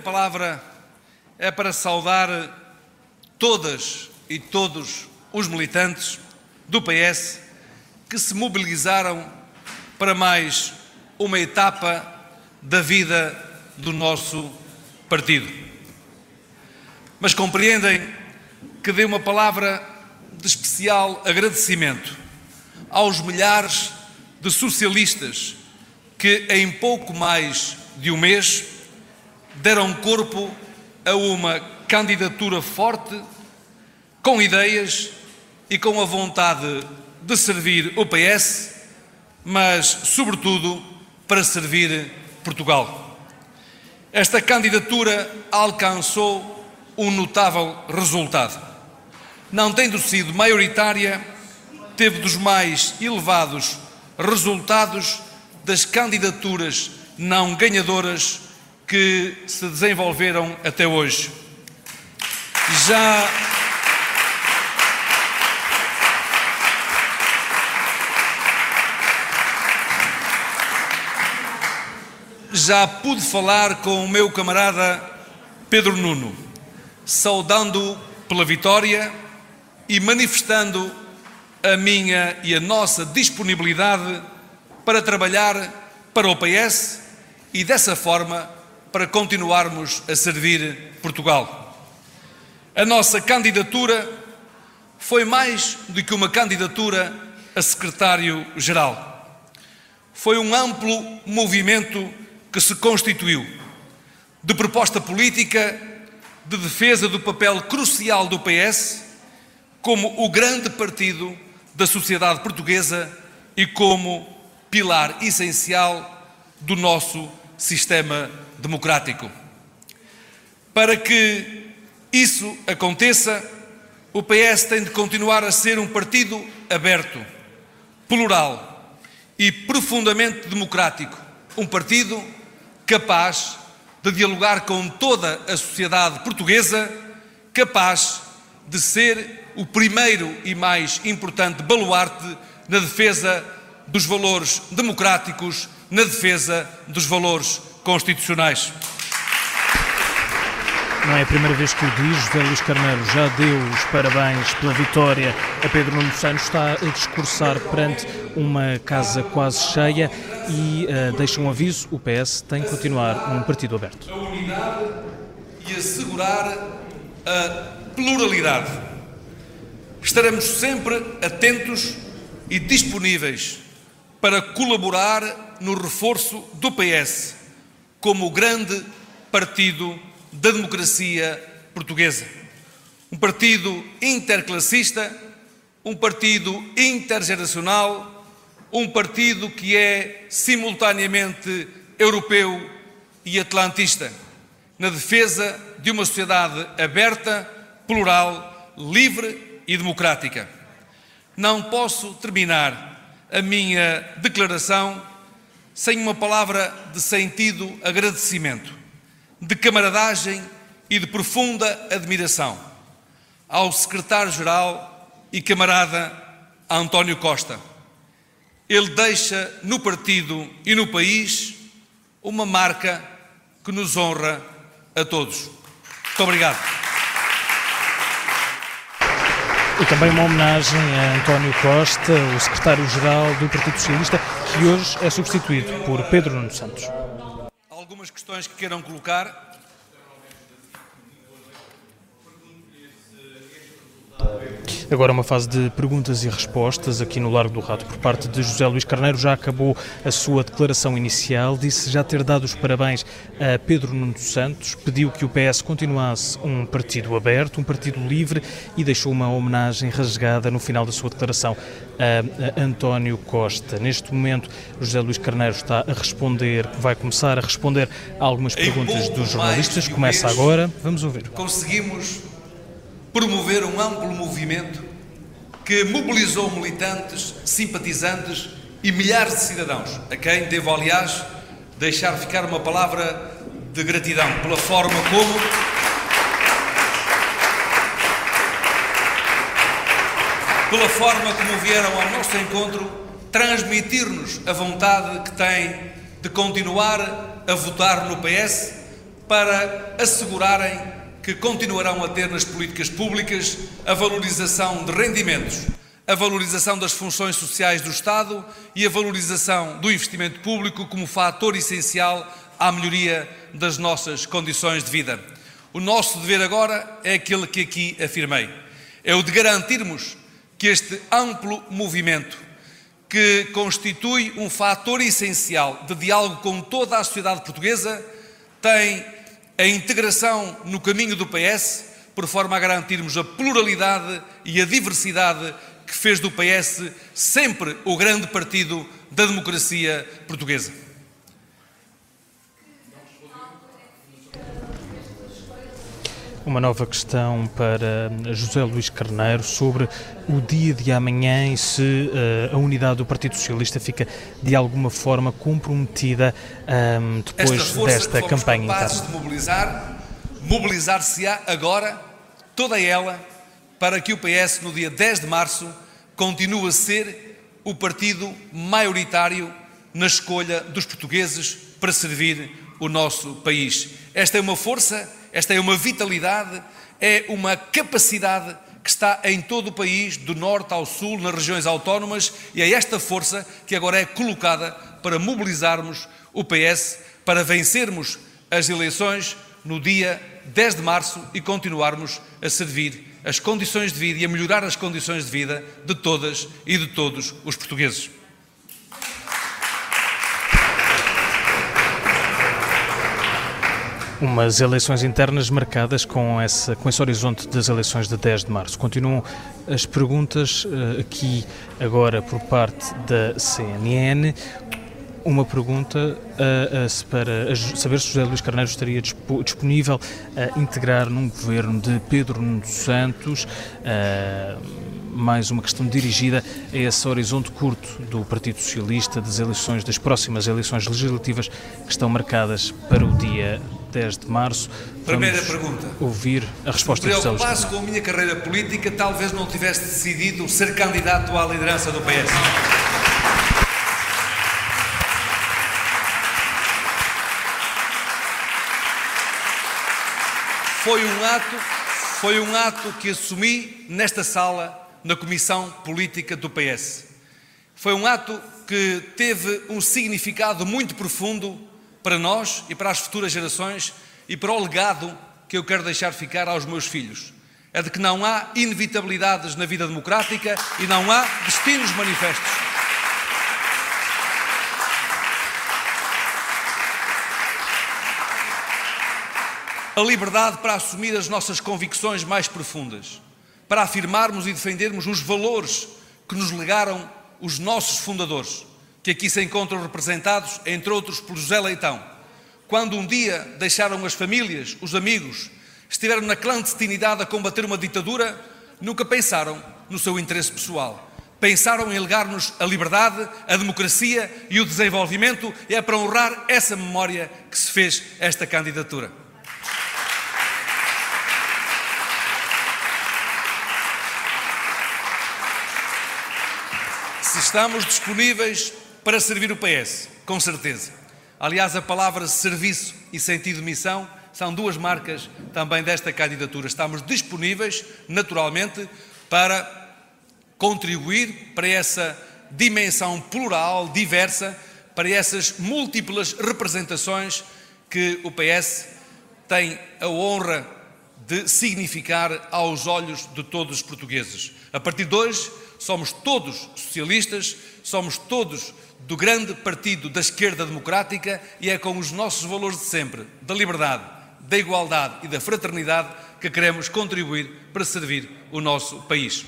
primeira palavra é para saudar todas e todos os militantes do PS que se mobilizaram para mais uma etapa da vida do nosso partido. Mas compreendem que dei uma palavra de especial agradecimento aos milhares de socialistas que, em pouco mais de um mês, deram corpo a uma candidatura forte, com ideias e com a vontade de servir o PS, mas, sobretudo, para servir Portugal. Esta candidatura alcançou um notável resultado. Não tendo sido maioritária, teve dos mais elevados resultados das candidaturas não ganhadoras que se desenvolveram até hoje. Já já pude falar com o meu camarada Pedro Nuno, saudando pela vitória e manifestando a minha e a nossa disponibilidade para trabalhar para o PS e dessa forma para continuarmos a servir Portugal. A nossa candidatura foi mais do que uma candidatura a secretário-geral. Foi um amplo movimento que se constituiu de proposta política, de defesa do papel crucial do PS como o grande partido da sociedade portuguesa e como pilar essencial do nosso sistema democrático. Para que isso aconteça, o PS tem de continuar a ser um partido aberto, plural e profundamente democrático. Um partido capaz de dialogar com toda a sociedade portuguesa, capaz de ser o primeiro e mais importante baluarte na defesa dos valores democráticos, na defesa dos valores constitucionais. Não é a primeira vez que o diz, José Luís Carneiro já deu os parabéns pela vitória a Pedro Nuno Santos, está a discursar perante uma casa quase cheia e uh, deixa um aviso, o PS tem que continuar um partido aberto. A unidade e assegurar a pluralidade. Estaremos sempre atentos e disponíveis para colaborar no reforço do PS como o grande partido da democracia portuguesa. Um partido interclassista, um partido intergeracional, um partido que é simultaneamente europeu e atlantista, na defesa de uma sociedade aberta, plural, livre e democrática. Não posso terminar a minha declaração sem uma palavra de sentido agradecimento, de camaradagem e de profunda admiração ao secretário-geral e camarada António Costa. Ele deixa no partido e no país uma marca que nos honra a todos. Muito obrigado. E também uma homenagem a António Costa, o secretário-geral do Partido Socialista, que hoje é substituído por Pedro Nuno Santos. Algumas questões que queiram colocar? Agora uma fase de perguntas e respostas aqui no Largo do Rato por parte de José Luís Carneiro. Já acabou a sua declaração inicial, disse já ter dado os parabéns a Pedro Nuno Santos, pediu que o PS continuasse um partido aberto, um partido livre e deixou uma homenagem rasgada no final da sua declaração a António Costa. Neste momento, José Luís Carneiro está a responder, vai começar a responder a algumas perguntas dos jornalistas. Começa agora, vamos ouvir. Conseguimos promover um amplo movimento que mobilizou militantes, simpatizantes e milhares de cidadãos, a quem devo, aliás, deixar ficar uma palavra de gratidão pela forma como. Pela forma como vieram ao nosso encontro transmitir-nos a vontade que têm de continuar a votar no PS para assegurarem que continuarão a ter nas políticas públicas a valorização de rendimentos, a valorização das funções sociais do Estado e a valorização do investimento público como fator essencial à melhoria das nossas condições de vida. O nosso dever agora é aquele que aqui afirmei: é o de garantirmos que este amplo movimento, que constitui um fator essencial de diálogo com toda a sociedade portuguesa, tem a integração no caminho do PS, por forma a garantirmos a pluralidade e a diversidade que fez do PS sempre o grande partido da democracia portuguesa. Uma nova questão para José Luís Carneiro sobre o dia de amanhã e se uh, a unidade do Partido Socialista fica de alguma forma comprometida um, ehm, depois Esta força desta campanha capazes de mobilizar, mobilizar-se-á agora, toda ela, para que o PS no dia 10 de março continue a ser o partido maioritário na escolha dos portugueses para servir o nosso país. Esta é uma força esta é uma vitalidade, é uma capacidade que está em todo o país, do norte ao sul, nas regiões autónomas, e é esta força que agora é colocada para mobilizarmos o PS, para vencermos as eleições no dia 10 de março e continuarmos a servir as condições de vida e a melhorar as condições de vida de todas e de todos os portugueses. Umas eleições internas marcadas com, essa, com esse horizonte das eleições de 10 de março. Continuam as perguntas uh, aqui agora por parte da CNN. Uma pergunta uh, uh, para saber se José Luís Carneiro estaria disponível a integrar num governo de Pedro Nuno Santos mais uma questão dirigida a esse horizonte curto do Partido Socialista das eleições, das próximas eleições legislativas que estão marcadas para o dia 10 de março. Primeira pergunta. Ouvir a resposta do José Luís com a minha carreira política, talvez não tivesse decidido ser candidato à liderança do PS. Foi um ato, foi um ato que assumi nesta sala na Comissão Política do PS. Foi um ato que teve um significado muito profundo para nós e para as futuras gerações e para o legado que eu quero deixar ficar aos meus filhos. É de que não há inevitabilidades na vida democrática e não há destinos manifestos. A liberdade para assumir as nossas convicções mais profundas para afirmarmos e defendermos os valores que nos legaram os nossos fundadores, que aqui se encontram representados, entre outros, por José Leitão. Quando um dia deixaram as famílias, os amigos, estiveram na clandestinidade a combater uma ditadura, nunca pensaram no seu interesse pessoal. Pensaram em legar-nos a liberdade, a democracia e o desenvolvimento, e é para honrar essa memória que se fez esta candidatura. Se estamos disponíveis para servir o PS, com certeza. Aliás, a palavra serviço e sentido de missão são duas marcas também desta candidatura. Estamos disponíveis, naturalmente, para contribuir para essa dimensão plural, diversa, para essas múltiplas representações que o PS tem a honra de significar aos olhos de todos os portugueses. A partir de hoje, somos todos socialistas, somos todos do grande partido da esquerda democrática e é com os nossos valores de sempre, da liberdade, da igualdade e da fraternidade, que queremos contribuir para servir o nosso país.